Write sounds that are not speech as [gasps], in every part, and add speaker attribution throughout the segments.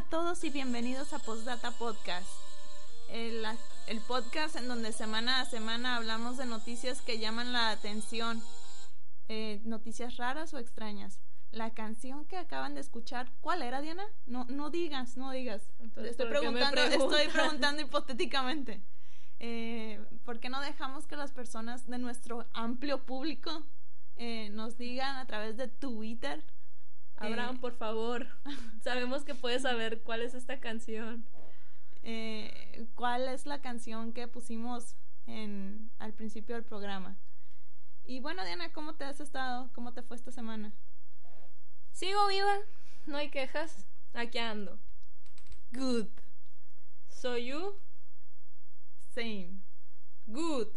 Speaker 1: A todos y bienvenidos a Postdata Podcast, el, el, podcast en donde semana a semana hablamos de noticias que llaman la atención, eh, noticias raras o extrañas. La canción que acaban de escuchar, ¿cuál era, Diana? No, no digas, no digas. estoy preguntando, estoy preguntando hipotéticamente. Eh, ¿Por qué no dejamos que las personas de nuestro amplio público eh, nos digan a través de Twitter?
Speaker 2: Abraham, por favor. [laughs] Sabemos que puedes saber cuál es esta canción.
Speaker 1: Eh, ¿Cuál es la canción que pusimos en, al principio del programa? Y bueno, Diana, ¿cómo te has estado? ¿Cómo te fue esta semana?
Speaker 2: Sigo viva, no hay quejas. Aquí ando.
Speaker 1: Good.
Speaker 2: So you?
Speaker 1: Same.
Speaker 2: Good.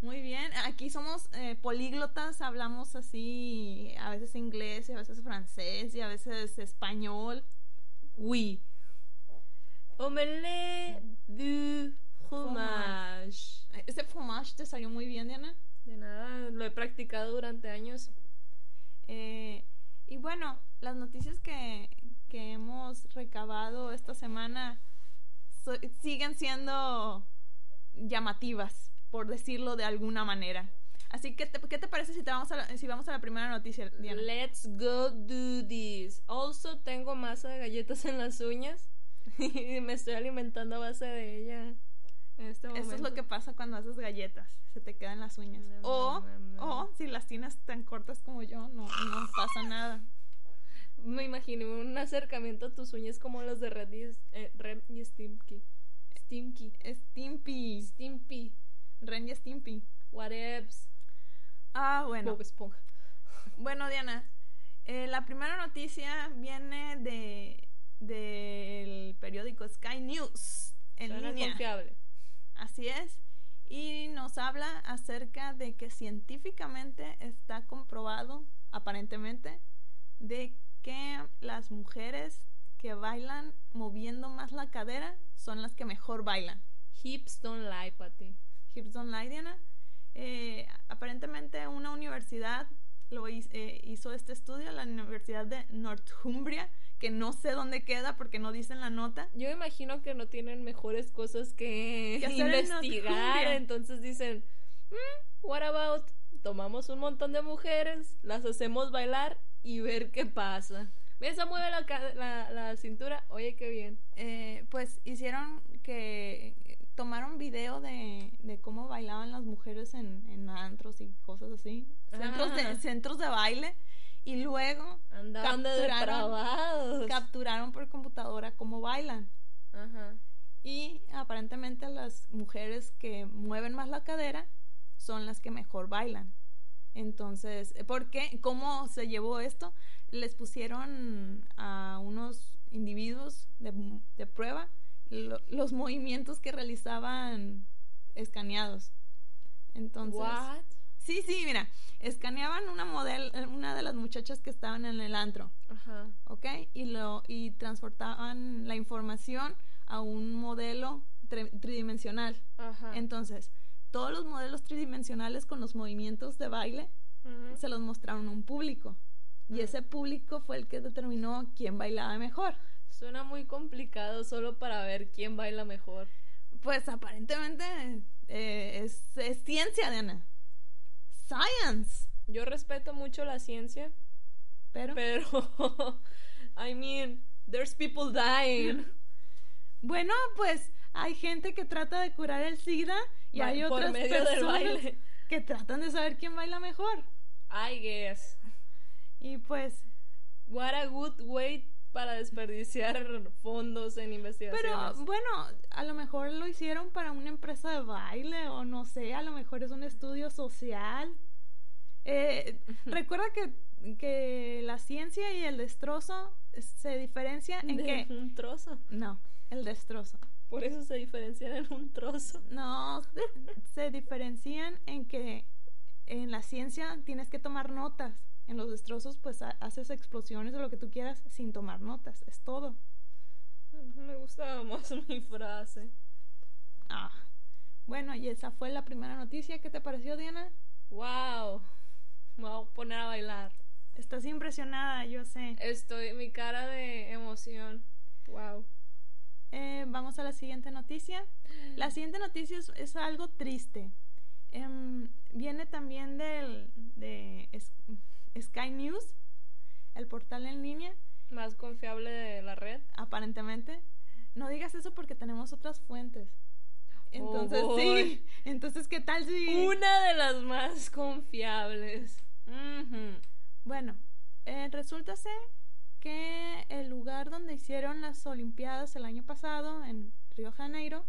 Speaker 1: Muy bien, aquí somos eh, políglotas, hablamos así, a veces inglés, y a veces francés, y a veces español.
Speaker 2: Oui. Omelette du fromage.
Speaker 1: ¿Ese fromage te salió muy bien, Diana?
Speaker 2: De nada, lo he practicado durante años.
Speaker 1: Eh, y bueno, las noticias que, que hemos recabado esta semana siguen siendo llamativas por decirlo de alguna manera. Así que, ¿qué te parece si, te vamos a la, si vamos a la primera noticia, Diana?
Speaker 2: Let's go do this. Also, tengo masa de galletas en las uñas [laughs] y me estoy alimentando a base de ella. En este momento.
Speaker 1: Eso es lo que pasa cuando haces galletas, se te quedan las uñas. o, o si las tienes tan cortas como yo, no, no pasa nada.
Speaker 2: Me imagino un acercamiento a tus uñas como los de Red y, eh, Red y Stimpy.
Speaker 1: Stimpy. Stimpy.
Speaker 2: Stimpy.
Speaker 1: Ren y Stimpy.
Speaker 2: Whatevs.
Speaker 1: Ah, bueno. [laughs] Bueno, Diana, eh, la primera noticia viene de del periódico Sky News en línea.
Speaker 2: confiable.
Speaker 1: Así es. Y nos habla acerca de que científicamente está comprobado, aparentemente, de que las mujeres que bailan moviendo más la cadera son las que mejor bailan.
Speaker 2: Hips don't lie, Patty.
Speaker 1: Hips Online, Diana. Eh, aparentemente una universidad lo eh, hizo, este estudio, la Universidad de Northumbria, que no sé dónde queda porque no dicen la nota.
Speaker 2: Yo imagino que no tienen mejores cosas que, investigar, entonces dicen, mm, what about tomamos un montón de mujeres, las hacemos bailar y ver qué pasa. Esa mueve la, la, cintura, oye, qué bien.
Speaker 1: Eh, pues hicieron que tomaron video de, de cómo bailaban las mujeres en, en antros y cosas así, centros de, centros de baile, y luego
Speaker 2: capturaron,
Speaker 1: capturaron por computadora cómo bailan. Y aparentemente las mujeres que mueven más la cadera son las que mejor bailan. Entonces, ¿por qué? ¿Cómo se llevó esto? Les pusieron a unos individuos de, de prueba los movimientos que realizaban escaneados. Entonces,
Speaker 2: What?
Speaker 1: Sí, sí, mira, escaneaban una model, una de las muchachas que estaban en el antro.
Speaker 2: Ajá.
Speaker 1: ¿Ok? Y lo y transportaban la información a un modelo tridimensional.
Speaker 2: Ajá.
Speaker 1: Entonces, todos los modelos tridimensionales con los movimientos de baile se los mostraron a un público. Y ese público fue el que determinó quién bailaba mejor.
Speaker 2: Suena muy complicado solo para ver quién baila mejor.
Speaker 1: Pues aparentemente eh, es, ciencia, Diana. Science.
Speaker 2: Yo respeto mucho la ciencia.
Speaker 1: Pero.
Speaker 2: Pero. [laughs] I mean, there's people dying. [laughs]
Speaker 1: Bueno, pues hay gente que trata de curar el SIDA y hay otras personas que tratan de saber quién baila mejor.
Speaker 2: I guess.
Speaker 1: Y pues.
Speaker 2: What a good way para desperdiciar [laughs] fondos en investigaciones.
Speaker 1: Pero bueno, a lo mejor lo hicieron para una empresa de baile o no sé, a lo mejor es un estudio social. Eh, recuerda que, que la ciencia y el destrozo se diferencian en
Speaker 2: ¿De
Speaker 1: que...
Speaker 2: un trozo?
Speaker 1: No, el destrozo.
Speaker 2: Por eso se diferencian en un trozo.
Speaker 1: No, se diferencian en que en la ciencia tienes que tomar notas en los destrozos pues haces explosiones o lo que tú quieras sin tomar notas, es todo.
Speaker 2: Me gustaba más [laughs] mi frase.
Speaker 1: Ah. Bueno, y esa fue la primera noticia. ¿Qué te pareció, Diana?
Speaker 2: Wow. Me voy a poner a bailar.
Speaker 1: Estás impresionada, yo sé.
Speaker 2: Estoy, mi cara de emoción.
Speaker 1: vamos a la siguiente noticia. La siguiente noticia es, algo triste. Em, viene también del, de Sky News, el portal en línea.
Speaker 2: Más confiable de la red.
Speaker 1: Aparentemente. No digas eso porque tenemos otras fuentes. Entonces, oh, sí. Entonces, ¿qué tal si...?
Speaker 2: Una de las más confiables.
Speaker 1: Bueno, eh, resulta ser que el lugar donde hicieron las Olimpiadas el año pasado, en Río Janeiro,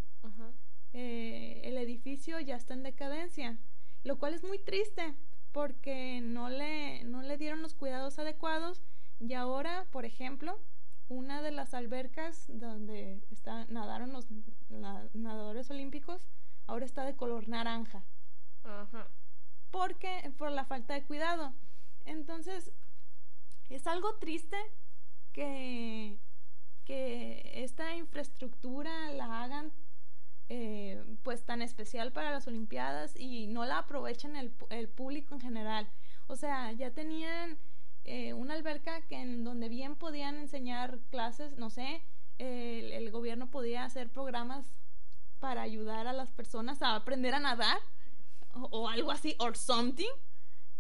Speaker 1: eh, el edificio ya está en decadencia, lo cual es muy triste porque no le, no le dieron los cuidados adecuados y ahora, por ejemplo, una de las albercas donde está, nadaron los nadadores olímpicos ahora está de color naranja. Ajá. Porque por la falta de cuidado. Entonces, es algo triste que, que esta infraestructura la hagan eh, pues tan especial para las Olimpiadas y no la aprovechen el, el público en general. O sea, ya tenían eh, una alberca que en donde bien podían enseñar clases, no sé, el, gobierno podía hacer programas para ayudar a las personas a aprender a nadar o, algo así, or something.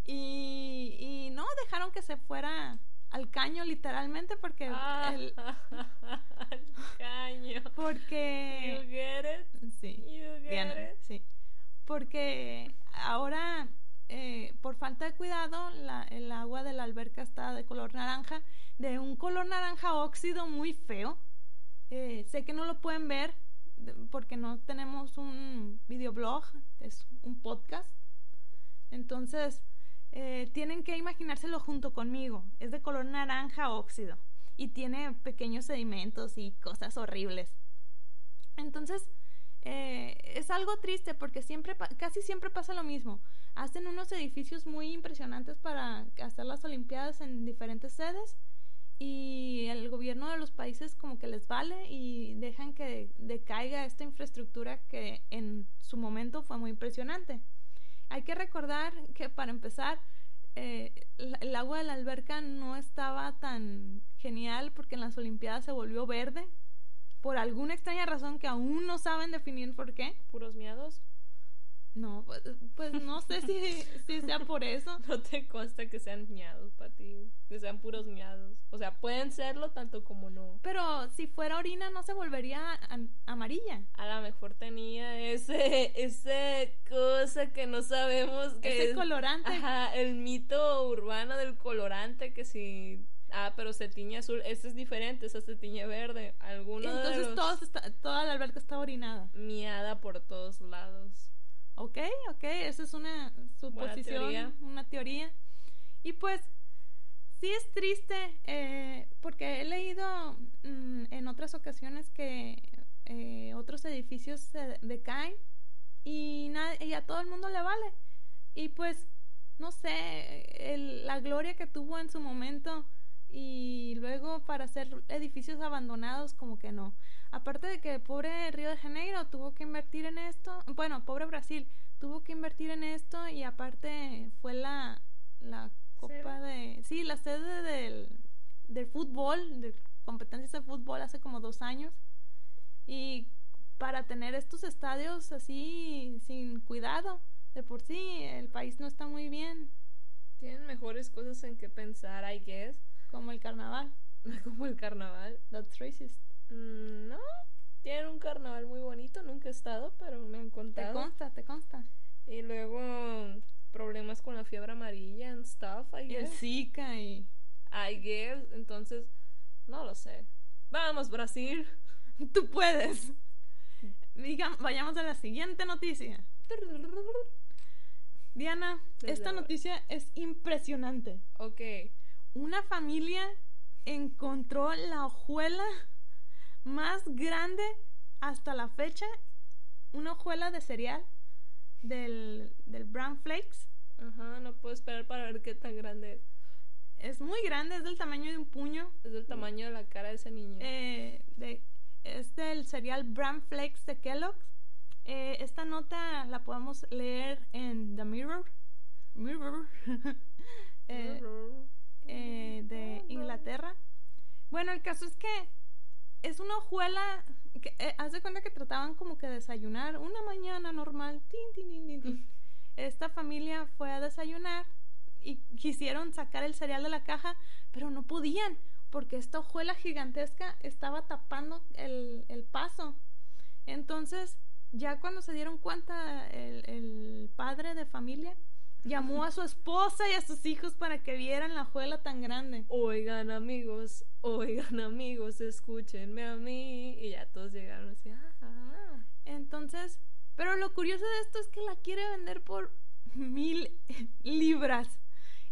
Speaker 1: Y no, dejaron que se fuera al caño literalmente porque
Speaker 2: ah,
Speaker 1: el, [laughs]
Speaker 2: al caño.
Speaker 1: Porque
Speaker 2: you get it.
Speaker 1: Sí.
Speaker 2: You get it.
Speaker 1: sí. Porque ahora eh, por falta de cuidado la, el agua de la alberca está de color naranja de un color naranja óxido muy feo. Eh, sé que no lo pueden ver porque no tenemos un videoblog es un podcast. Entonces eh, tienen que imaginárselo junto conmigo. Es de color naranja óxido y tiene pequeños sedimentos y cosas horribles. Entonces, eh, es algo triste porque siempre, casi siempre pasa lo mismo. Hacen unos edificios muy impresionantes para hacer las Olimpiadas en diferentes sedes y el gobierno de los países como que les vale y dejan que decaiga esta infraestructura que en su momento fue muy impresionante. Hay que recordar que para empezar, eh, el agua de la alberca no estaba tan genial porque en las Olimpiadas se volvió verde. Por alguna extraña razón que aún no saben definir por qué.
Speaker 2: ¿Puros miedos?
Speaker 1: No, pues, pues no sé si, si, sea por eso. [laughs]
Speaker 2: No te consta que sean miados para ti, que sean puros miados. O sea, pueden serlo tanto como no.
Speaker 1: Pero si fuera orina no se volvería amarilla.
Speaker 2: A lo mejor tenía ese, ese cosa que no sabemos que
Speaker 1: Ese colorante.
Speaker 2: Ajá, el mito urbano del colorante que si Ah, pero se tiñe azul. Este es diferente, esa se tiñe verde. Alguno
Speaker 1: Entonces toda la alberca está orinada.
Speaker 2: Miada por todos lados.
Speaker 1: Ok, ok, esa es una suposición, una teoría. Y pues sí es triste eh, porque he leído mm, en otras ocasiones que eh, otros edificios se decaen y, y, a todo el mundo le vale. Y pues, no sé, la gloria que tuvo en su momento y luego para hacer edificios abandonados como que no. Aparte de que pobre Río de Janeiro tuvo que invertir en esto, bueno, pobre Brasil tuvo que invertir en esto y aparte fue la, la copa de, sí, la sede del, del fútbol, de competencias de fútbol hace como dos años y para tener estos estadios así sin cuidado, de por sí el país no está muy bien.
Speaker 2: Tienen mejores cosas en que pensar, I guess.
Speaker 1: Como el carnaval. [laughs]
Speaker 2: Como el carnaval.
Speaker 1: That's racist.
Speaker 2: Mm, no, tienen un carnaval muy bonito, nunca he estado, pero me han contado.
Speaker 1: Te consta, te consta.
Speaker 2: Y luego problemas con la fiebre amarilla and stuff, I guess.
Speaker 1: Y el Zika y...
Speaker 2: I guess, entonces, no lo sé. Vamos, Brasil. [laughs]
Speaker 1: Tú puedes. Diga, vayamos a la siguiente noticia. [laughs] Diana, esta noticia es impresionante.
Speaker 2: Ok.
Speaker 1: Una familia encontró la hojuela más grande hasta la fecha, una hojuela de cereal del, del Brown Flakes.
Speaker 2: Ajá, no puedo esperar para ver qué tan grande es.
Speaker 1: Es muy grande, es del tamaño de un puño.
Speaker 2: Es del tamaño de la cara de ese niño.
Speaker 1: Eh, de, es del cereal Brown Flakes de Kellogg's. Eh, esta nota la podemos leer en The Mirror. Mirror. [laughs] eh, eh, de Inglaterra. Bueno, el caso es que es una hojuela que eh, haz de cuenta que trataban como que desayunar una mañana normal. Esta familia fue a desayunar y quisieron sacar el cereal de la caja, pero no podían porque esta hojuela gigantesca estaba tapando el, el paso. Entonces, ya cuando se dieron cuenta el, el, padre de familia, llamó a su esposa y a sus hijos para que vieran la hojuela tan grande.
Speaker 2: Oigan amigos, oigan amigos, escúchenme a mí. Y ya todos llegaron así, ah,
Speaker 1: Entonces, pero lo curioso de esto es que la quiere vender por mil libras.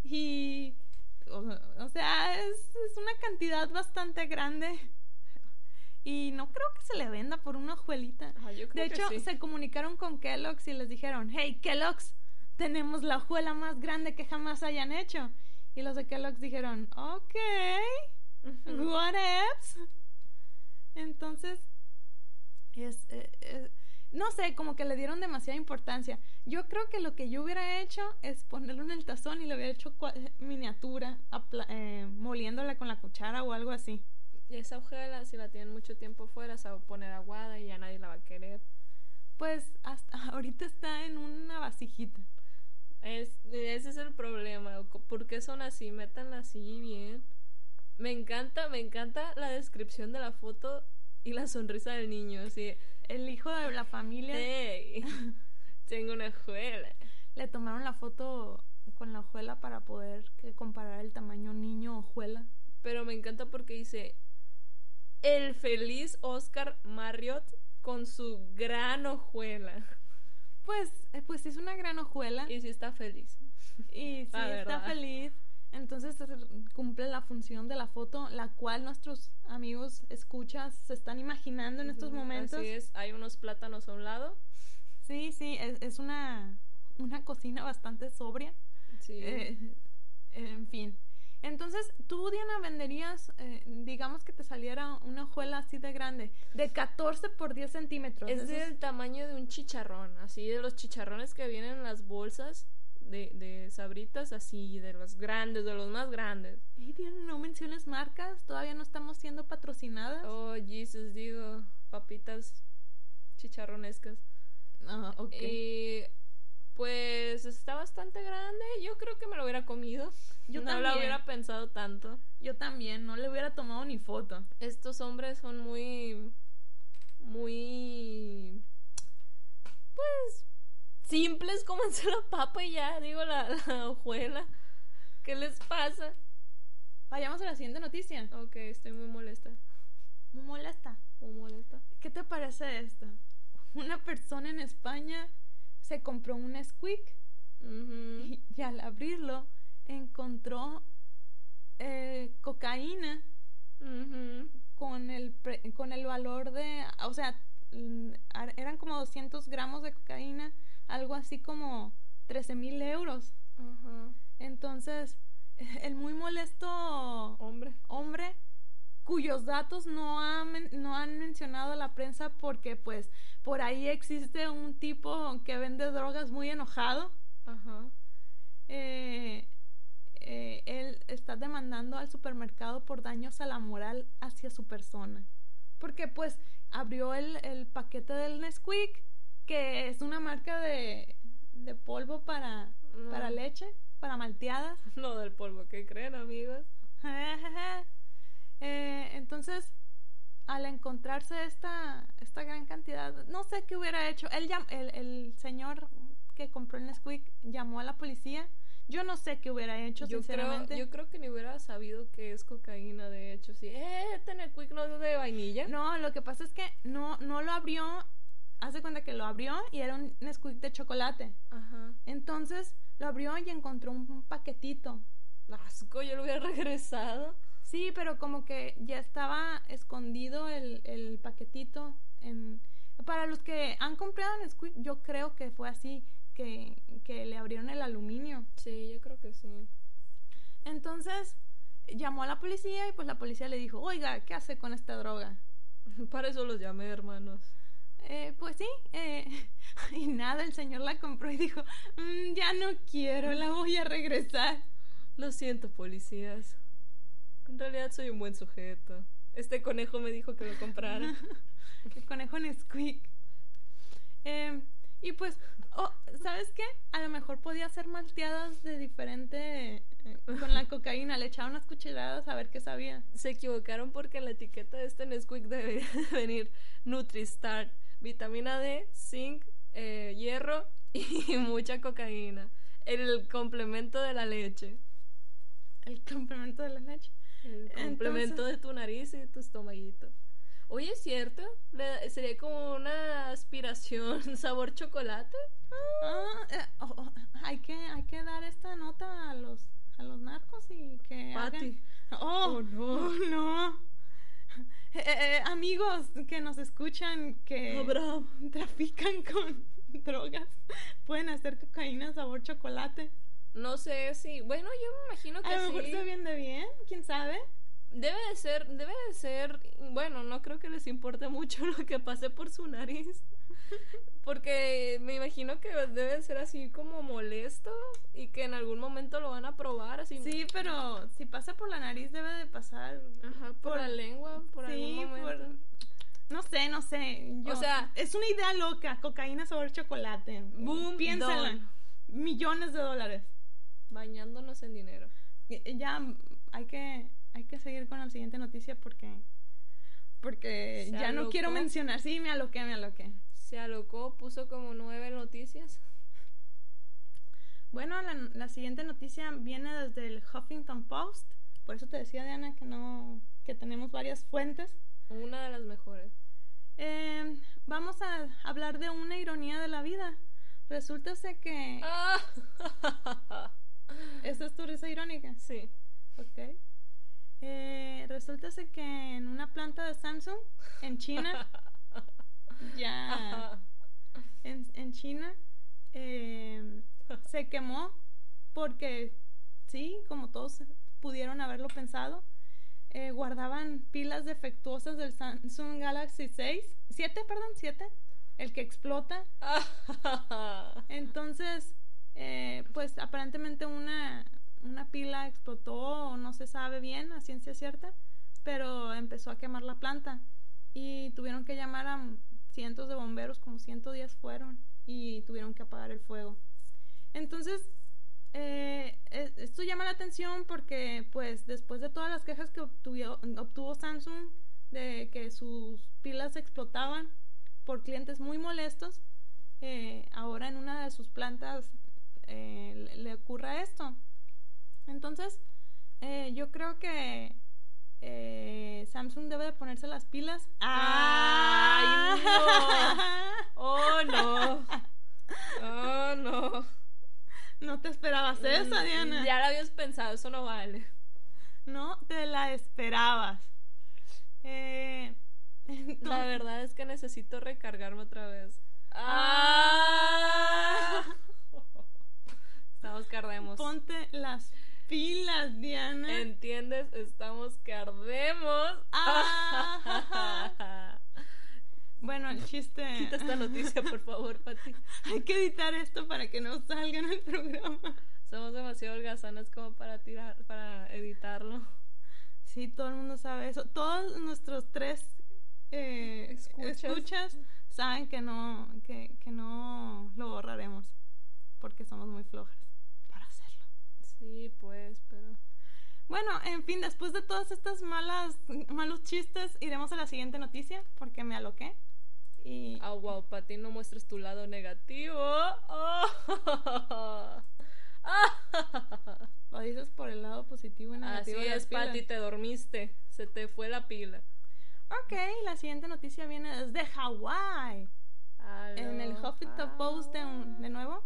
Speaker 1: Y o, sea, es, una cantidad bastante grande. Y no creo que se le venda por una hojuelita. de hecho, se comunicaron con Kellogg's y les dijeron, hey, Kellogg's, tenemos la hojuela más grande que jamás hayan hecho. Y los de Kellogg's dijeron, ok, what else? Entonces, es, eh, no sé, como que le dieron demasiada importancia. Yo creo que lo que yo hubiera hecho es ponerlo en el tazón y le hubiera hecho miniatura, eh, moliéndola con la cuchara o algo así.
Speaker 2: Y esa hojuela, si la tienen mucho tiempo fuera, se va a poner aguada y ya nadie la va a querer.
Speaker 1: Pues hasta [laughs] ahorita está en una vasijita.
Speaker 2: Es, ese es el problema. ¿Por qué son así? Métanla así bien. Me encanta, me encanta la descripción de la foto y la sonrisa del niño. Así
Speaker 1: el hijo de la familia. [laughs]
Speaker 2: tengo una hojuela.
Speaker 1: Le tomaron la foto con la hojuela para poder comparar el tamaño niño-hojuela.
Speaker 2: Pero me encanta porque dice el feliz Oscar Marriott con su gran hojuela.
Speaker 1: Pues, eh, pues es una gran hojuela.
Speaker 2: Y sí está feliz.
Speaker 1: Y [laughs] sí está feliz. Entonces cumple la función de la foto, la cual nuestros amigos escuchas se están imaginando en estos momentos.
Speaker 2: Así es, hay unos plátanos a un lado.
Speaker 1: Sí, sí, es, es una, una cocina bastante sobria. Sí. Eh, en fin. Entonces, tú, Diana, venderías, eh, digamos que te saliera una hojuela así de grande, de 14 por 10 centímetros.
Speaker 2: Es del tamaño de un chicharrón, así de los chicharrones que vienen en las bolsas de, de sabritas así, de los grandes, de los más grandes.
Speaker 1: Y no menciones marcas, todavía no estamos siendo patrocinadas.
Speaker 2: Oh, Jesus, digo, papitas chicharronescas.
Speaker 1: Ah, ok.
Speaker 2: Y pues está bastante grande, yo creo que me lo hubiera comido. Yo no lo hubiera pensado tanto.
Speaker 1: Yo también, no le hubiera tomado ni foto.
Speaker 2: Estos hombres son muy muy pues simples, cómense la papa y ya, digo la, hojuela. ¿Qué les pasa?
Speaker 1: Vayamos a la siguiente noticia.
Speaker 2: Ok, estoy muy molesta.
Speaker 1: Muy molesta.
Speaker 2: Muy molesta.
Speaker 1: ¿Qué te parece esto? Una persona en España se compró un squeak y, al abrirlo encontró eh, cocaína con, el con el valor de, o sea, eran como 200 gramos de cocaína algo así como 13 mil euros. Entonces, [laughs] el muy molesto
Speaker 2: hombre,
Speaker 1: hombre cuyos datos no, no han mencionado la prensa porque pues por ahí existe un tipo que vende drogas muy enojado. Eh, eh, él está demandando al supermercado por daños a la moral hacia su persona. Porque pues abrió el, el paquete del Nesquik que es una marca de, de polvo para, para leche, para malteadas. [laughs]
Speaker 2: No del polvo, ¿qué creen, amigos? [laughs]
Speaker 1: eh, entonces, al encontrarse esta, esta gran cantidad, no sé qué hubiera hecho. Él, el, el señor que compró el Nesquik llamó a la policía. Yo no sé qué hubiera hecho,
Speaker 2: yo
Speaker 1: sinceramente.
Speaker 2: Creo, yo creo que ni hubiera sabido que es cocaína, de hecho. Sí, eh, este Nesquik no de vainilla.
Speaker 1: No, lo que pasa es que no, no lo abrió hace cuenta que lo abrió y era un Nesquik de chocolate. Ajá. Entonces lo abrió y encontró un paquetito.
Speaker 2: Asco, yo lo hubiera [laughs] regresado.
Speaker 1: Sí, pero como que ya estaba escondido el, el paquetito. En... Para los que han comprado Nesquik, yo creo que fue así, que, que le abrieron el aluminio.
Speaker 2: Sí, yo creo que sí.
Speaker 1: Entonces llamó a la policía y pues la policía le dijo, oiga, ¿qué hace con esta droga? [laughs]
Speaker 2: Para eso los llamé, hermanos.
Speaker 1: Eh, pues sí, eh, [laughs] y nada, el señor la compró y dijo, mm, ya no quiero, la voy a regresar.
Speaker 2: Lo siento, policías. En realidad soy un buen sujeto. Este conejo me dijo que lo comprara. [laughs]
Speaker 1: el conejo Nesquik. Eh, y pues, oh, ¿sabes qué? A lo mejor podía hacer malteadas de diferente. Eh, con la [laughs] cocaína, le echaron unas cucharadas a ver qué sabía.
Speaker 2: Se equivocaron porque la etiqueta de este Nesquik debería [laughs] venir NutriStart, vitamina D, zinc, eh, hierro y [laughs] mucha cocaína. El complemento de la leche.
Speaker 1: El complemento de la leche.
Speaker 2: El complemento de tu nariz y tu estomaguito. Oye, ¿es cierto? ¿Sería como una aspiración [laughs] sabor chocolate?
Speaker 1: Ah, eh, oh, oh, hay, que, hay que dar esta nota a los, a los narcos y que hagan... Oh, no. no. Eh, eh, amigos que nos escuchan que trafican [laughs] con drogas pueden hacer cocaína sabor chocolate.
Speaker 2: No sé si, bueno, yo me imagino que
Speaker 1: a lo mejor se vende bien, quién sabe.
Speaker 2: Debe de ser, debe de ser, bueno, no creo que les importe mucho [laughs] lo que pase por su nariz. Porque me imagino que debe de ser así como molesto y que en algún momento lo van a probar así.
Speaker 1: Sí, pero si pasa por la nariz debe de pasar
Speaker 2: Ajá, por, la lengua, por algún momento.
Speaker 1: No sé, no sé. o sea, es una idea loca, cocaína sobre chocolate. Boom, piénsala. Millones de dólares.
Speaker 2: Bañándonos en dinero.
Speaker 1: Ya hay que hay que seguir con la siguiente noticia porque porque ya no quiero mencionar. Sí, me aloqué, me aloqué.
Speaker 2: Se alocó, puso como nueve noticias.
Speaker 1: Bueno, la, la siguiente noticia viene desde el Huffington Post. Por eso te decía, Diana, que no que tenemos varias fuentes.
Speaker 2: Una de las mejores.
Speaker 1: Eh, vamos a hablar de una ironía de la vida. Resulta que... Ah. [laughs] ¿Esta es tu risa irónica?
Speaker 2: Sí.
Speaker 1: Ok. Eh, resulta que en una planta de Samsung en China, [laughs] ya en, en China, eh, se quemó porque, sí, como todos pudieron haberlo pensado, eh, guardaban pilas defectuosas del Samsung Galaxy 6, 7, perdón, 7, el que explota. [laughs] Entonces, eh, pues aparentemente una, una pila explotó no se sabe bien a ciencia cierta, pero empezó a quemar la planta y tuvieron que llamar a cientos de bomberos, como 110 fueron, y tuvieron que apagar el fuego. Entonces, eh, e, esto llama la atención porque, pues, después de todas las quejas que obtuvo Samsung de que sus pilas explotaban por clientes muy molestos, eh, ahora en una de sus plantas eh, le, ocurra esto. Entonces, yo creo que Samsung debe de ponerse las pilas.
Speaker 2: ¡Ay, no! ¡Oh, no! ¡Oh, no!
Speaker 1: No te esperabas eso, mm, Diana.
Speaker 2: Ya lo habías pensado, eso no vale.
Speaker 1: No te la esperabas. Eh,
Speaker 2: La verdad es que necesito recargarme otra vez. ¡Ah! Estamos que ardemos.
Speaker 1: Ponte las pilas, Diana.
Speaker 2: ¿Entiendes? Estamos que ardemos.
Speaker 1: Ah. Bueno, el chiste.
Speaker 2: Quita esta noticia, por favor, Pati.
Speaker 1: Hay que editar esto para que no salga en el programa.
Speaker 2: Somos demasiado holgazanas como para tirar, para editarlo.
Speaker 1: Sí, todo el mundo sabe eso. Todos nuestros tres eh, escuchas. saben que no, que, que no lo borraremos porque somos muy flojas.
Speaker 2: Sí, pues, pero.
Speaker 1: Bueno, en fin, después de todas estas malas, malos chistes, iremos a la siguiente noticia porque me aloqué. Y...
Speaker 2: Ah, wow, Pati, no muestres tu lado negativo. [laughs]
Speaker 1: Lo dices por el lado positivo y negativo.
Speaker 2: Así es, Pati, te dormiste. Se te fue la pila.
Speaker 1: Ok, la siguiente noticia viene desde Hawái. En el Huffington Post de, de nuevo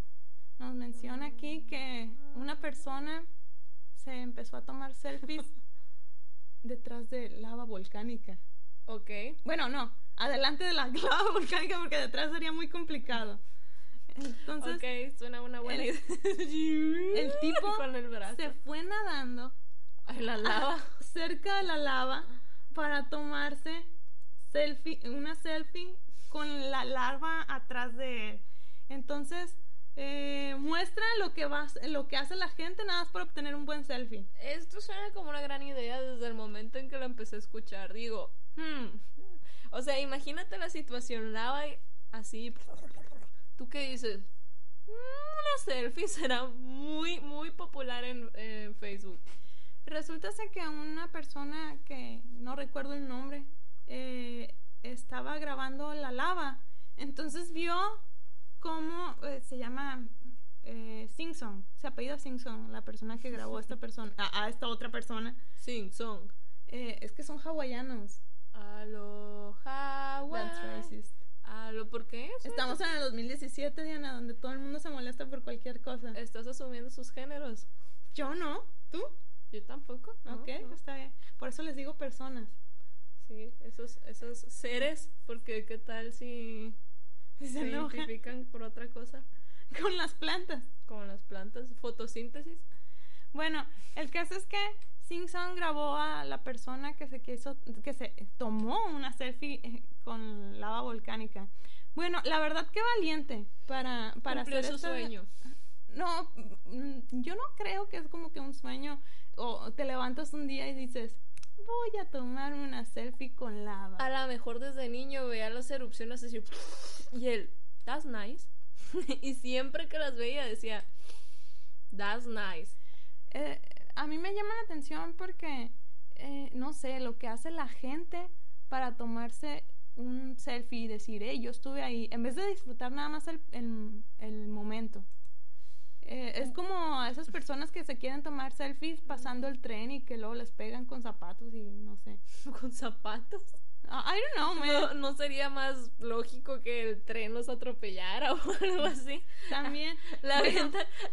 Speaker 1: nos menciona aquí que una persona se empezó a tomar selfies [laughs] detrás de lava volcánica.
Speaker 2: Ok.
Speaker 1: Bueno, no, adelante de la [laughs] lava volcánica porque detrás sería muy complicado. Entonces,
Speaker 2: ok, suena una buena idea. [laughs]
Speaker 1: El tipo se fue nadando
Speaker 2: a la lava
Speaker 1: cerca de la lava para tomarse selfie, una selfie con la larva atrás de él. Entonces, eh, muestra lo que, va, lo que hace la gente nada más para obtener un buen selfie.
Speaker 2: Esto suena como una gran idea desde el momento en que lo empecé a escuchar. Digo, hmm. O sea, imagínate la situación, lava así. ¿Tú qué dices? Mm, una selfie será muy, muy popular en, Facebook.
Speaker 1: Resulta que una persona que no recuerdo el nombre eh, estaba grabando la lava. Entonces vio cómo eh, se llama eh, Sing-Song. Se apellida Sing-Song, la persona que grabó a esta [laughs] persona, a, esta otra persona.
Speaker 2: Sing-Song.
Speaker 1: Eh, es que son hawaianos.
Speaker 2: lo Hawaii. That's racist. lo ¿por qué?
Speaker 1: Estamos en el 2017, Diana, donde todo el mundo se molesta por cualquier cosa.
Speaker 2: Estás asumiendo sus géneros.
Speaker 1: Yo no. ¿Tú?
Speaker 2: Yo tampoco.
Speaker 1: ok, está bien. Por eso les digo personas.
Speaker 2: Sí, esos, esos seres, porque qué tal si [laughs] se, identifican por otra cosa. [laughs]
Speaker 1: Con las plantas.
Speaker 2: Con las plantas, fotosíntesis.
Speaker 1: Bueno, el caso es que Simpson grabó a la persona que se quiso, que se tomó una selfie eh, con lava volcánica. Bueno, la verdad que valiente para, para hacer
Speaker 2: su sueño.
Speaker 1: No, mm, yo no creo que es como que un sueño o te levantas un día y dices, voy a tomarme una selfie con lava.
Speaker 2: A lo mejor desde niño veía las erupciones así y él, that's nice. [laughs] y siempre que las veía decía, that's nice.
Speaker 1: Eh, a mí me llama la atención porque, eh, no sé, lo que hace la gente para tomarse un selfie y decir, hey, yo estuve ahí, en vez de disfrutar nada más el, el momento. Eh, es como esas personas que se quieren tomar selfies pasando el tren y que luego les pegan con zapatos y no sé. [laughs]
Speaker 2: ¿Con zapatos?
Speaker 1: Ah, I don't know,
Speaker 2: ¿No, sería más lógico que el tren los atropellara [laughs] o algo así?
Speaker 1: También. [laughs]
Speaker 2: La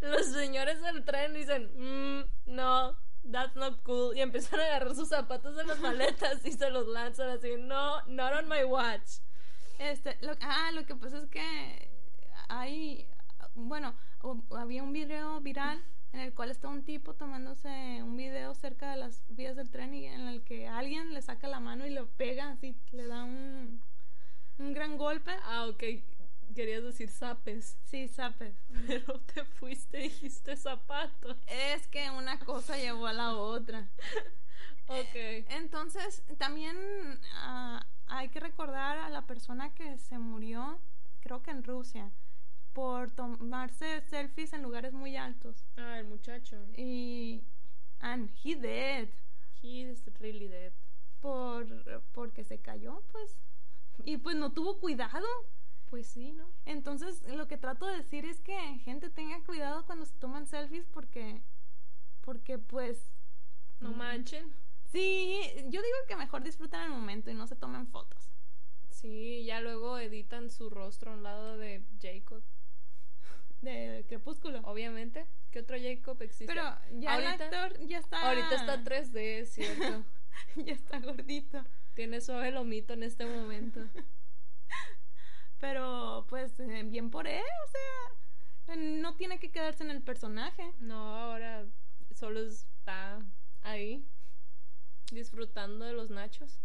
Speaker 2: los señores del tren dicen, mm, no, that's not cool. Y empiezan a agarrar sus zapatos de las maletas y se los lanzan así, no, not on my watch.
Speaker 1: Este, ah, lo que pasa es que hay, bueno, había un video viral en el cual está un tipo tomándose un video cerca de las vías del tren y en el que alguien le saca la mano y lo pega así, le da un, un gran golpe.
Speaker 2: Ah, ok. Querías decir zapes.
Speaker 1: Sí, zapes.
Speaker 2: Pero te fuiste y dijiste zapato.
Speaker 1: Es que una cosa llevó a la otra.
Speaker 2: ok.
Speaker 1: Entonces, también ah, hay que recordar a la persona que se murió, creo que en Rusia por tomarse selfies en lugares muy altos.
Speaker 2: Ah, el muchacho.
Speaker 1: Y and he dead.
Speaker 2: He is really dead.
Speaker 1: Por porque se cayó, pues. Y pues no tuvo cuidado.
Speaker 2: Pues sí, ¿no?
Speaker 1: Entonces, lo que trato de decir es que gente tenga cuidado cuando se toman selfies porque porque pues
Speaker 2: no manchen.
Speaker 1: Sí, yo digo que mejor disfruten el momento y no se tomen fotos.
Speaker 2: Sí, ya luego editan su rostro a un lado de Jacob
Speaker 1: de Crepúsculo.
Speaker 2: Obviamente. ¿Qué otro Jacob existe?
Speaker 1: Pero ya el actor ya está.
Speaker 2: Ahorita está 3D, ¿cierto? [laughs]
Speaker 1: ya está gordito.
Speaker 2: Tiene suave lomito en este momento. [laughs]
Speaker 1: Pero, pues, eh, bien por él, o sea, no tiene que quedarse en el personaje.
Speaker 2: No, ahora solo está ahí, disfrutando de los nachos.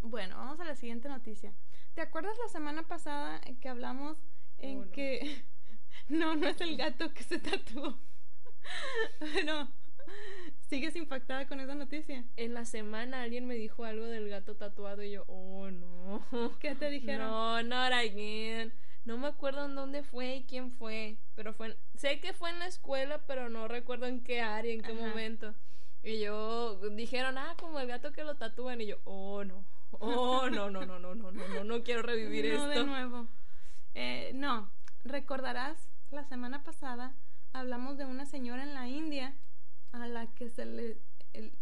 Speaker 1: Bueno, vamos a la siguiente noticia. ¿Te acuerdas la semana pasada que hablamos en oh, que no, no es el gato que se tatuó. Pero, ¿sigues impactada con esa noticia?
Speaker 2: En la semana alguien me dijo algo del gato tatuado y yo, oh no.
Speaker 1: ¿Qué te dijeron?
Speaker 2: No, not again. No me acuerdo en dónde fue y quién fue. Pero fue. sé que fue en la escuela, pero no recuerdo en qué área, en qué momento. Y yo dijeron, ah, como el gato que lo tatúan. Y yo, oh no. Oh no, no, no, no, no, no, no, no quiero revivir esto. [laughs]
Speaker 1: No, de nuevo. Eh, no, recordarás la semana pasada hablamos de una señora en la India a la que se le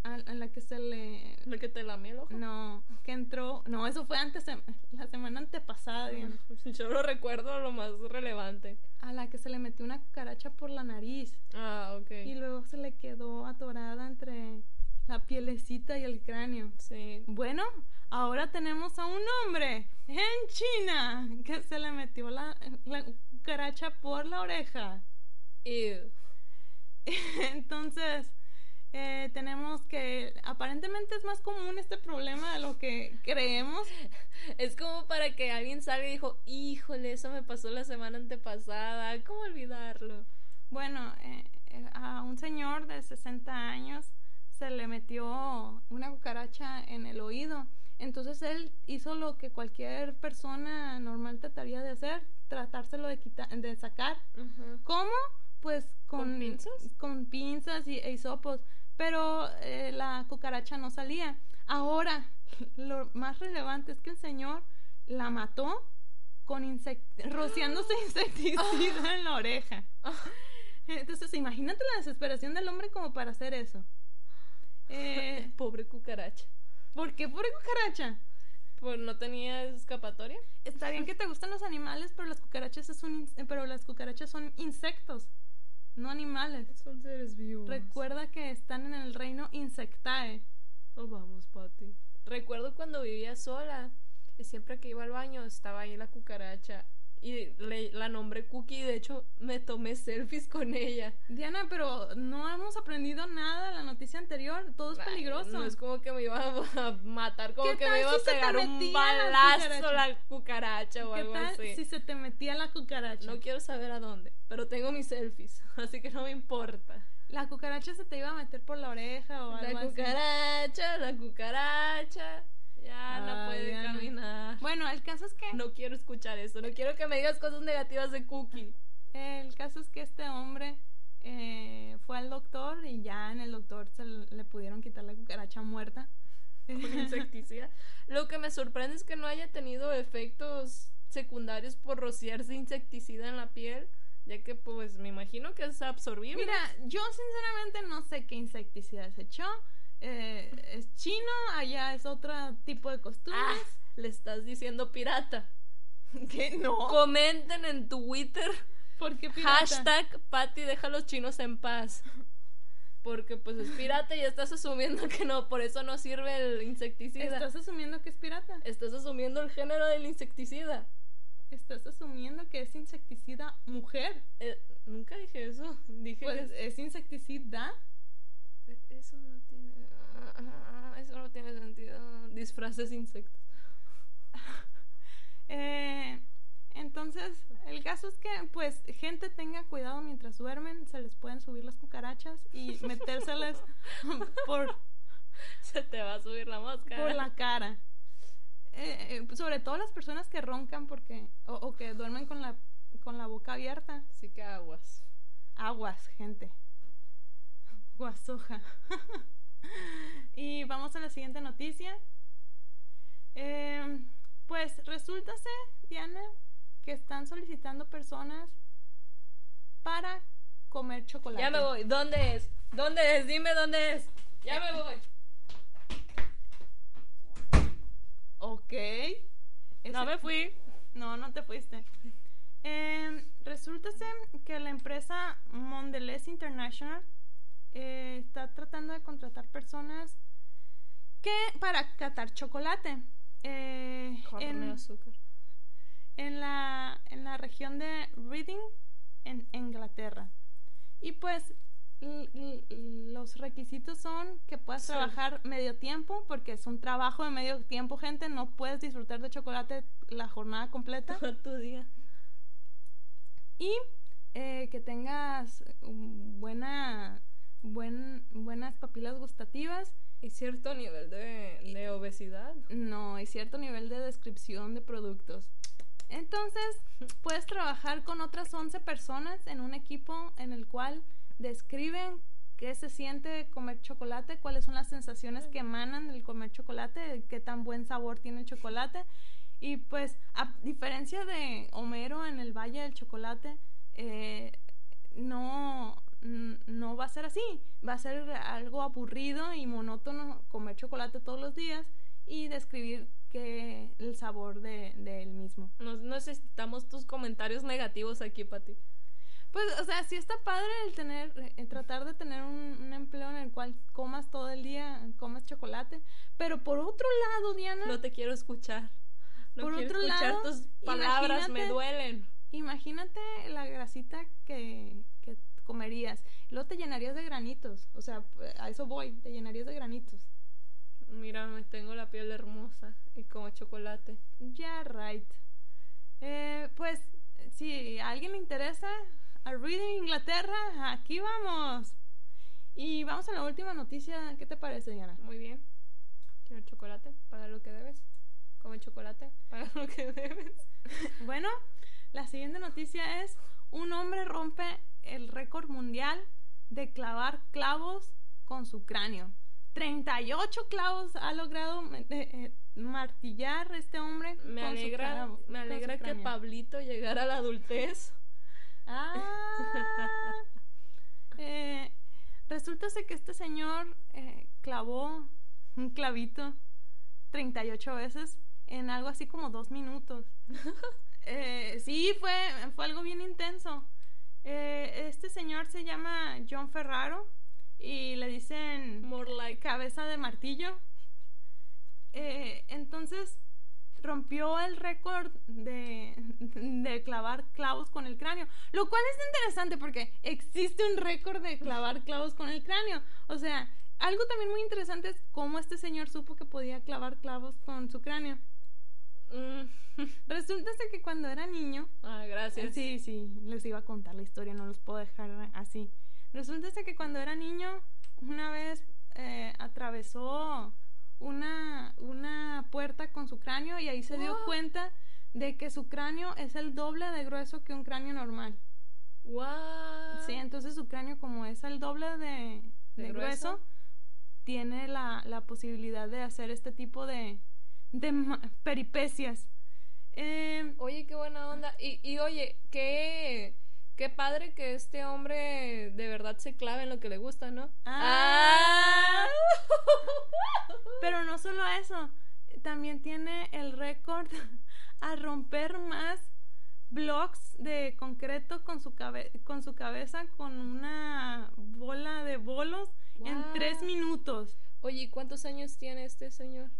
Speaker 1: a, la que se le
Speaker 2: la que te lamió el ojo.
Speaker 1: No que entró no eso fue antes la semana antepasada [laughs]
Speaker 2: yo lo recuerdo lo más relevante.
Speaker 1: A la que se le metió una cucaracha por la nariz.
Speaker 2: Ah ok.
Speaker 1: Y luego se le quedó atorada entre la pielecita y el cráneo.
Speaker 2: Sí.
Speaker 1: Bueno ahora tenemos a un hombre en China que se le metió la, la cucaracha por la oreja. [laughs] Entonces, eh, tenemos que, aparentemente es más común este problema de lo que creemos.
Speaker 2: Es como para que alguien salga y dijo, híjole, eso me pasó la semana antepasada, ¿cómo olvidarlo?
Speaker 1: Bueno, eh, eh, a un señor de 60 años se le metió una cucaracha en el oído. Entonces él hizo lo que cualquier persona normal trataría de hacer, tratárselo de, quitar, de sacar. ¿Cómo? Pues con, pinzas, con pinzas y e hisopos. Pero eh, la cucaracha no salía. Ahora, lo más relevante es que el señor la mató con rociándose [gasps] insecticida en la oreja. [gasps] Entonces, imagínate la desesperación del hombre como para hacer eso. [laughs]
Speaker 2: Eh, pobre cucaracha.
Speaker 1: ¿Por qué pobre cucaracha?
Speaker 2: Pues no tenía escapatoria.
Speaker 1: Está bien que te gustan los animales, pero las cucarachas es un pero las cucarachas son insectos, no animales.
Speaker 2: Son seres vivos.
Speaker 1: Recuerda que están en el reino Insectae.
Speaker 2: Oh, vamos, Patty. Recuerdo cuando vivía sola y siempre que iba al baño estaba ahí la cucaracha y le, la nombré Cookie y de hecho me tomé selfies con ella.
Speaker 1: Diana, pero no hemos aprendido nada de la noticia anterior, todo es peligroso.
Speaker 2: no es como que me iba a [laughs] matar, como que me iba a pegar un balazo la, la cucaracha o algo tal así.
Speaker 1: Si se te metía la cucaracha.
Speaker 2: No quiero saber a dónde, pero tengo mis selfies, [laughs] así que no me importa.
Speaker 1: La cucaracha se te iba a meter por la oreja o algo
Speaker 2: así. La cucaracha, la cucaracha. Ya no puede caminar.
Speaker 1: Bueno, el caso es que.
Speaker 2: No quiero escuchar eso. No quiero que me digas cosas negativas de Cookie.
Speaker 1: El caso es que este hombre eh, fue al doctor y ya en el doctor se le pudieron quitar la cucaracha muerta. [laughs]
Speaker 2: Con insecticida. Lo que me sorprende es que no haya tenido efectos secundarios por rociarse insecticida en la piel ya que pues me imagino que es absorbible.
Speaker 1: Mira, yo sinceramente no sé qué insecticida se echó, eh, es chino, allá es otro tipo de costumbres. Ah,
Speaker 2: le estás diciendo pirata. [laughs]
Speaker 1: ¿Qué no?
Speaker 2: Comenten en Twitter.
Speaker 1: ¿Por qué pirata?
Speaker 2: Hashtag Patty deja a los chinos en paz. Porque pues es pirata y estás asumiendo que no, por eso no sirve el insecticida.
Speaker 1: ¿Estás asumiendo que es pirata?
Speaker 2: Estás asumiendo el género del insecticida.
Speaker 1: Estás asumiendo que es insecticida mujer.
Speaker 2: Eh, nunca dije eso. Dije
Speaker 1: pues,
Speaker 2: que
Speaker 1: es insecticida.
Speaker 2: Eso no tiene eso no tiene sentido. Disfraces insectos. [laughs]
Speaker 1: eh, entonces, el caso es que, pues, gente tenga cuidado mientras duermen. Se les pueden subir las cucarachas y [laughs] metérselas por.
Speaker 2: Se te va a subir la mosca.
Speaker 1: Por la cara. Eh, sobre todo las personas que roncan porque o, o, que duermen con la con la boca abierta.
Speaker 2: Así que aguas.
Speaker 1: Aguas, gente. Guasoja. [laughs] y vamos a la siguiente noticia. Eh, pues resulta Diana, que están solicitando personas para comer chocolate.
Speaker 2: Ya me voy. ¿Dónde es? ¿Dónde es? Dime dónde es. Ya me voy.
Speaker 1: Ok.
Speaker 2: No me fui.
Speaker 1: No, no te fuiste. Eh, resulta que la empresa Mondelez International eh, está tratando de contratar personas que para catar chocolate. Eh, en,
Speaker 2: azúcar.
Speaker 1: En la, en la región de Reading, en Inglaterra. Y pues los requisitos son que puedas trabajar medio tiempo, porque es un trabajo de medio tiempo, gente. No puedes disfrutar de chocolate la jornada completa. [laughs]
Speaker 2: Todo tu día.
Speaker 1: Y eh, que tengas buena buen, buenas papilas gustativas.
Speaker 2: ¿Y cierto nivel de, de obesidad?
Speaker 1: No, y cierto nivel de descripción de productos. Entonces, [laughs] puedes trabajar con otras 11 personas en un equipo en el cual describen qué se siente comer chocolate, cuáles son las sensaciones que emanan del comer chocolate, qué tan buen sabor tiene el chocolate. Y pues, a diferencia de Homero en el Valle del Chocolate, eh, no, no va a ser así, va a ser algo aburrido y monótono comer chocolate todos los días y describir que el sabor de, él mismo.
Speaker 2: No necesitamos tus comentarios negativos aquí, Pati.
Speaker 1: Pues, o sea, sí está padre el tener, eh, tratar de tener un, empleo en el cual comas todo el día, comas chocolate, pero por otro lado, Diana.
Speaker 2: No te quiero escuchar. No por quiero otro escuchar tus palabras, me duelen.
Speaker 1: Imagínate la grasita que, comerías. Luego te llenarías de granitos. O sea, a eso voy, te llenarías de granitos.
Speaker 2: Mira, me tengo la piel hermosa y como chocolate.
Speaker 1: Ya, right. Eh, pues, si a alguien le interesa a Reading Inglaterra, aquí vamos. Y vamos a la última noticia. ¿Qué te parece, Diana?
Speaker 2: Muy bien. Quiero chocolate, paga lo que debes. Come chocolate, [laughs] paga lo que debes.
Speaker 1: bueno, la siguiente noticia es: un hombre rompe el récord mundial de clavar clavos con su cráneo. 38 clavos ha logrado eh, eh, martillar este hombre.
Speaker 2: Me alegra, me alegra que Pablito llegara a la adultez.
Speaker 1: Ah, [laughs] eh, resulta que este señor clavó un clavito 38 veces en algo así como dos minutos. [laughs] sí, fue, fue algo bien intenso. Este señor se llama John Ferraro y le dicen
Speaker 2: More like.
Speaker 1: cabeza de martillo. Eh, entonces rompió el récord de, de clavar clavos con el cráneo, lo cual es interesante porque existe un récord de clavar clavos con el cráneo. O sea, algo también muy interesante es cómo este señor supo que podía clavar clavos con su cráneo. Mm. [laughs] Resulta que cuando era niño.
Speaker 2: Ah, gracias.
Speaker 1: Sí, sí, les iba a contar la historia, no los puedo dejar así. Resulta que cuando era niño, una vez eh, atravesó una, una puerta con su cráneo y ahí se dio cuenta de que su cráneo es el doble de grueso que un cráneo normal.
Speaker 2: Wow.
Speaker 1: Sí, entonces su cráneo como es el doble de, grueso, tiene la, la, posibilidad de hacer este tipo de, de peripecias.
Speaker 2: Eh, oye, qué buena onda. Y, y oye, ¿qué, Qué padre que este hombre de verdad se clave en lo que le gusta, ¿no?
Speaker 1: Ah. [laughs] Pero no solo eso, también tiene el récord a romper más blocks de concreto con su, con su cabeza con una bola de bolos en tres minutos.
Speaker 2: Oye, ¿cuántos años tiene este señor?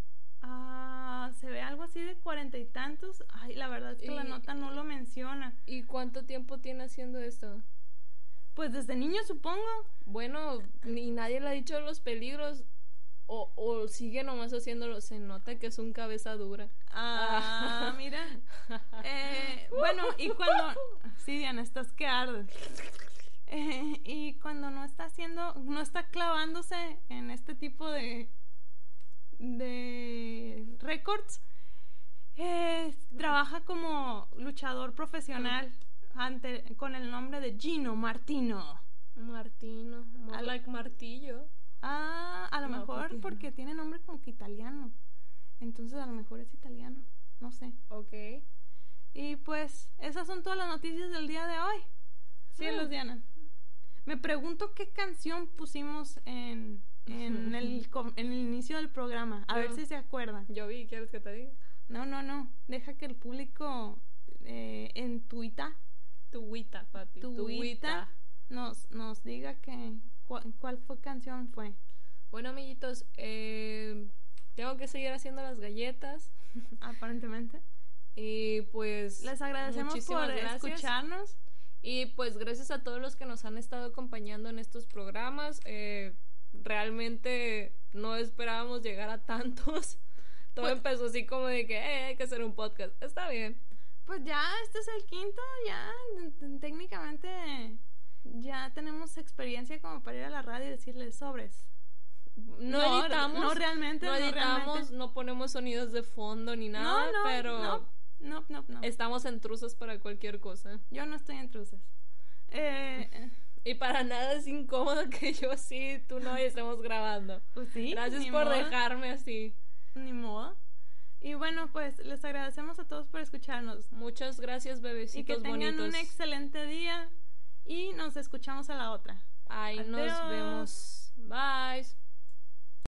Speaker 1: Ah, se ve algo así de cuarenta y tantos. Ay, la verdad es que la nota no lo menciona.
Speaker 2: ¿Y cuánto tiempo tiene haciendo esto?
Speaker 1: Pues desde niño, supongo.
Speaker 2: Bueno, ni nadie le ha dicho los peligros. O, o sigue nomás haciéndolo. Se nota que es un cabeza dura.
Speaker 1: Ah, mira. [laughs] Eh, bueno, y cuando. Sí, Diana, estás que ardes. Eh, y cuando no está haciendo. No está clavándose en este tipo de de Records. trabaja como luchador profesional ante, con el nombre de Gino Martino.
Speaker 2: Martino, like martillo.
Speaker 1: Ah, a lo mejor porque... tiene nombre como que italiano. Entonces a lo mejor es italiano. No sé.
Speaker 2: Ok.
Speaker 1: Y pues esas son todas las noticias del día de hoy. Sí, ah. Diana. Me pregunto qué canción pusimos en en el, en el inicio del programa. A ver si se acuerdan.
Speaker 2: Yo vi, ¿quieres que te diga?
Speaker 1: No, no, no. Deja que el público eh, en Twitter.
Speaker 2: Tuita, papi.
Speaker 1: Tuita. Nos, nos diga que cuál, fue canción fue.
Speaker 2: Bueno, amiguitos, eh, tengo que seguir haciendo las galletas. [laughs]
Speaker 1: Aparentemente.
Speaker 2: Y pues.
Speaker 1: Les agradecemos por escucharnos.
Speaker 2: Y pues gracias a todos los que nos han estado acompañando en estos programas. Eh, realmente no esperábamos llegar a tantos. [laughs] Todo pues empezó así como de que hay que hacer un podcast. Está bien.
Speaker 1: Pues ya, este es el quinto, ya técnicamente ya tenemos experiencia como para ir a la radio y decirles sobres.
Speaker 2: No, editamos, no realmente, no editamos, no, ponemos sonidos de fondo ni nada, pero
Speaker 1: no, no, no,
Speaker 2: estamos en truzas para cualquier cosa.
Speaker 1: Yo no estoy en truzas. Eh, [laughs]
Speaker 2: y para nada es incómodo [laughs] que yo sí, tú no y estemos grabando.
Speaker 1: Pues sí.
Speaker 2: Gracias por dejarme así.
Speaker 1: Ni modo. Y bueno, pues les agradecemos a todos por escucharnos.
Speaker 2: Muchas gracias, bebecitos
Speaker 1: Y que tengan un excelente día y nos escuchamos a la otra.
Speaker 2: Ay, nos vemos. Bye.